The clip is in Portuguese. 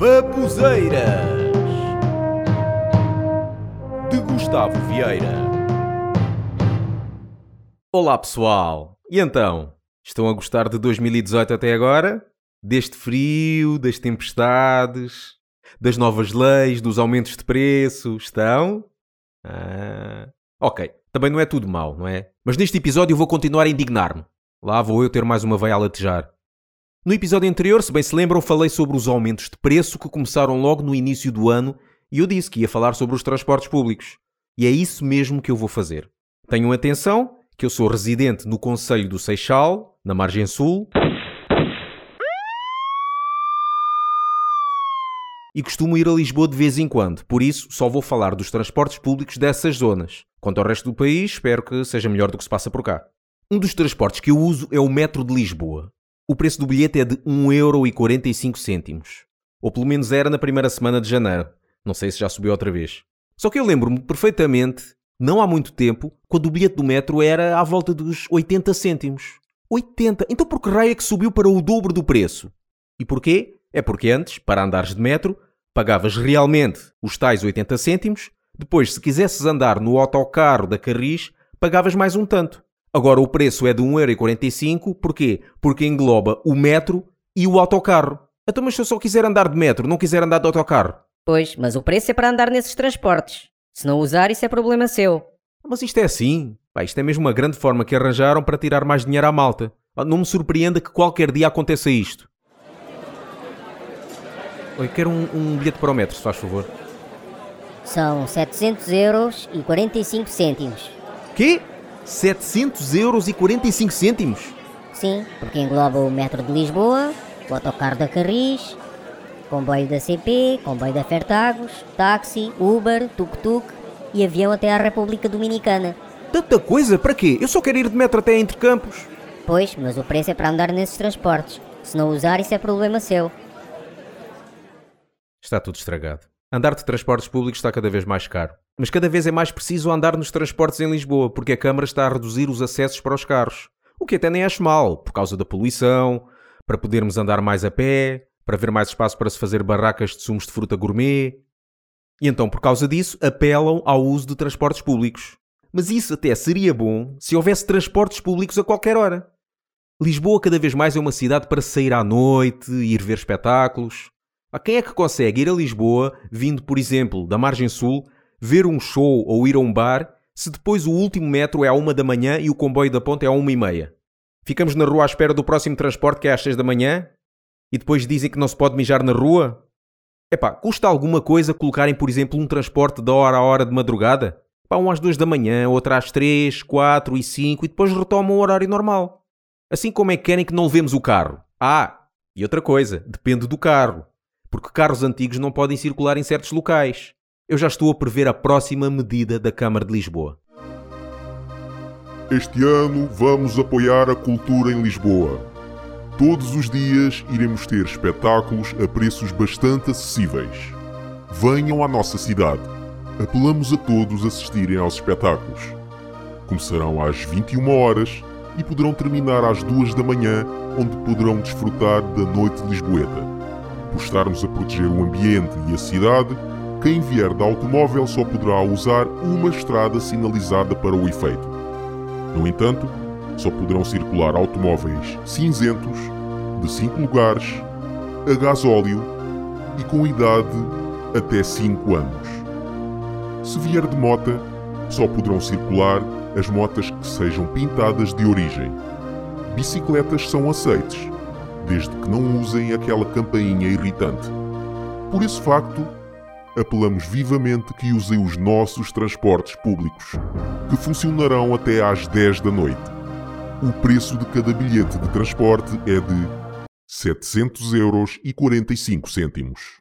Babuzeiras de Gustavo Vieira. Olá pessoal, e então? Estão a gostar de 2018 até agora? Deste frio, das tempestades, das novas leis, dos aumentos de preço? Estão? Ah, ok, também não é tudo mau, não é? Mas neste episódio eu vou continuar a indignar-me. Lá vou eu ter mais uma veia a latejar. No episódio anterior, se bem se lembram, falei sobre os aumentos de preço que começaram logo no início do ano e eu disse que ia falar sobre os transportes públicos. E é isso mesmo que eu vou fazer. Tenham atenção que eu sou residente no Conselho do Seixal, na margem sul, e costumo ir a Lisboa de vez em quando, por isso só vou falar dos transportes públicos dessas zonas. Quanto ao resto do país, espero que seja melhor do que se passa por cá. Um dos transportes que eu uso é o metro de Lisboa. O preço do bilhete é de 1,45€. Ou pelo menos era na primeira semana de janeiro. Não sei se já subiu outra vez. Só que eu lembro-me perfeitamente, não há muito tempo, quando o bilhete do metro era à volta dos 80 cêntimos. 80? Então por que raio é que subiu para o dobro do preço? E porquê? É porque antes, para andares de metro, pagavas realmente os tais 80 cêntimos, depois, se quisesses andar no autocarro da Carris, pagavas mais um tanto. Agora o preço é de 1,45€, porquê? Porque engloba o metro e o autocarro. Então, mas se eu só quiser andar de metro, não quiser andar de autocarro? Pois, mas o preço é para andar nesses transportes. Se não usar, isso é problema seu. Mas isto é assim. Pá, isto é mesmo uma grande forma que arranjaram para tirar mais dinheiro à malta. Não me surpreenda que qualquer dia aconteça isto. Oi, quero um, um bilhete para o metro, se faz favor. São 700 euros e 45 cêntimos. Quê? 700 euros e 45 cêntimos? Sim, porque engloba o metro de Lisboa, o autocarro da Carris, comboio da CP, comboio da Fertagos, táxi, Uber, tuk-tuk e avião até à República Dominicana. Tanta coisa? Para quê? Eu só quero ir de metro até entre campos. Pois, mas o preço é para andar nesses transportes. Se não usar, isso é problema seu. Está tudo estragado. Andar de transportes públicos está cada vez mais caro. Mas cada vez é mais preciso andar nos transportes em Lisboa, porque a Câmara está a reduzir os acessos para os carros. O que até nem acho mal, por causa da poluição, para podermos andar mais a pé, para haver mais espaço para se fazer barracas de sumos de fruta gourmet. E então, por causa disso, apelam ao uso de transportes públicos. Mas isso até seria bom se houvesse transportes públicos a qualquer hora. Lisboa cada vez mais é uma cidade para sair à noite, ir ver espetáculos. A quem é que consegue ir a Lisboa, vindo, por exemplo, da margem sul, ver um show ou ir a um bar, se depois o último metro é à uma da manhã e o comboio da ponte é à uma e meia? Ficamos na rua à espera do próximo transporte que é às seis da manhã? E depois dizem que não se pode mijar na rua? Epá, custa alguma coisa colocarem, por exemplo, um transporte da hora a hora de madrugada? Pá, um às duas da manhã, outro às três, quatro e cinco e depois retomam o horário normal. Assim como é que querem que não levemos o carro? Ah, e outra coisa, depende do carro porque carros antigos não podem circular em certos locais. Eu já estou a prever a próxima medida da Câmara de Lisboa. Este ano vamos apoiar a cultura em Lisboa. Todos os dias iremos ter espetáculos a preços bastante acessíveis. Venham à nossa cidade. Apelamos a todos assistirem aos espetáculos. Começarão às 21 horas e poderão terminar às 2 da manhã, onde poderão desfrutar da noite lisboeta. Por estarmos a proteger o ambiente e a cidade, quem vier de automóvel só poderá usar uma estrada sinalizada para o efeito. No entanto, só poderão circular automóveis cinzentos, de 5 lugares, a gasóleo e com idade até 5 anos. Se vier de mota, só poderão circular as motas que sejam pintadas de origem. Bicicletas são aceites, desde que não usem aquela campainha irritante. Por esse facto, apelamos vivamente que usem os nossos transportes públicos, que funcionarão até às 10 da noite. O preço de cada bilhete de transporte é de 700 euros e 45 cêntimos.